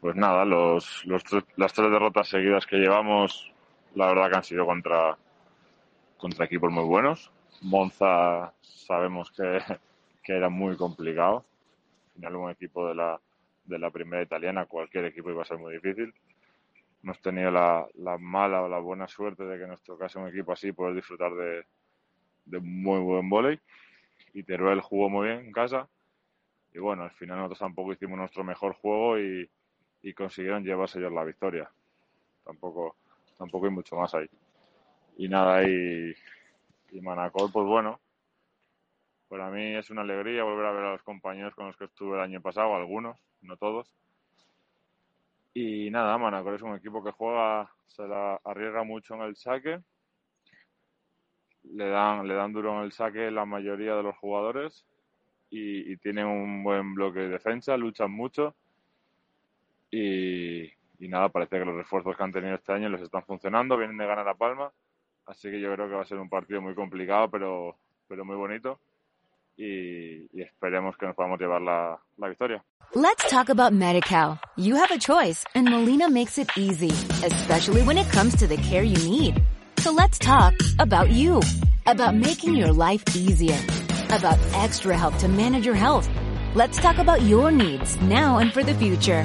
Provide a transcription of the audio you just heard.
Pues nada, los, los las tres derrotas seguidas que llevamos, la verdad que han sido contra, contra equipos muy buenos. Monza sabemos que, que era muy complicado. Al final un equipo de la, de la primera italiana, cualquier equipo iba a ser muy difícil. Hemos tenido la, la mala o la buena suerte de que en nuestro caso un equipo así poder disfrutar de, de muy buen vóley. Y Teruel jugó muy bien en casa. Y bueno, al final nosotros tampoco hicimos nuestro mejor juego y, y consiguieron llevarse ellos la victoria. Tampoco, tampoco hay mucho más ahí. Y nada, y, y Manacor, pues bueno, para mí es una alegría volver a ver a los compañeros con los que estuve el año pasado, algunos, no todos. Y nada, Manacor es un equipo que juega, se la arriesga mucho en el saque. Le dan, le dan duro en el saque la mayoría de los jugadores y, y tienen un buen bloque de defensa, luchan mucho y, y nada, parece que los refuerzos que han tenido este año les están funcionando, vienen de ganar a Palma, así que yo creo que va a ser un partido muy complicado, pero, pero muy bonito y, y esperemos que nos podamos llevar la, la victoria. Let's talk about MediCal. You have a choice and Molina makes it easy, especially when it comes to the care you need. So let's talk about you, about making your life easier, about extra help to manage your health. Let's talk about your needs now and for the future.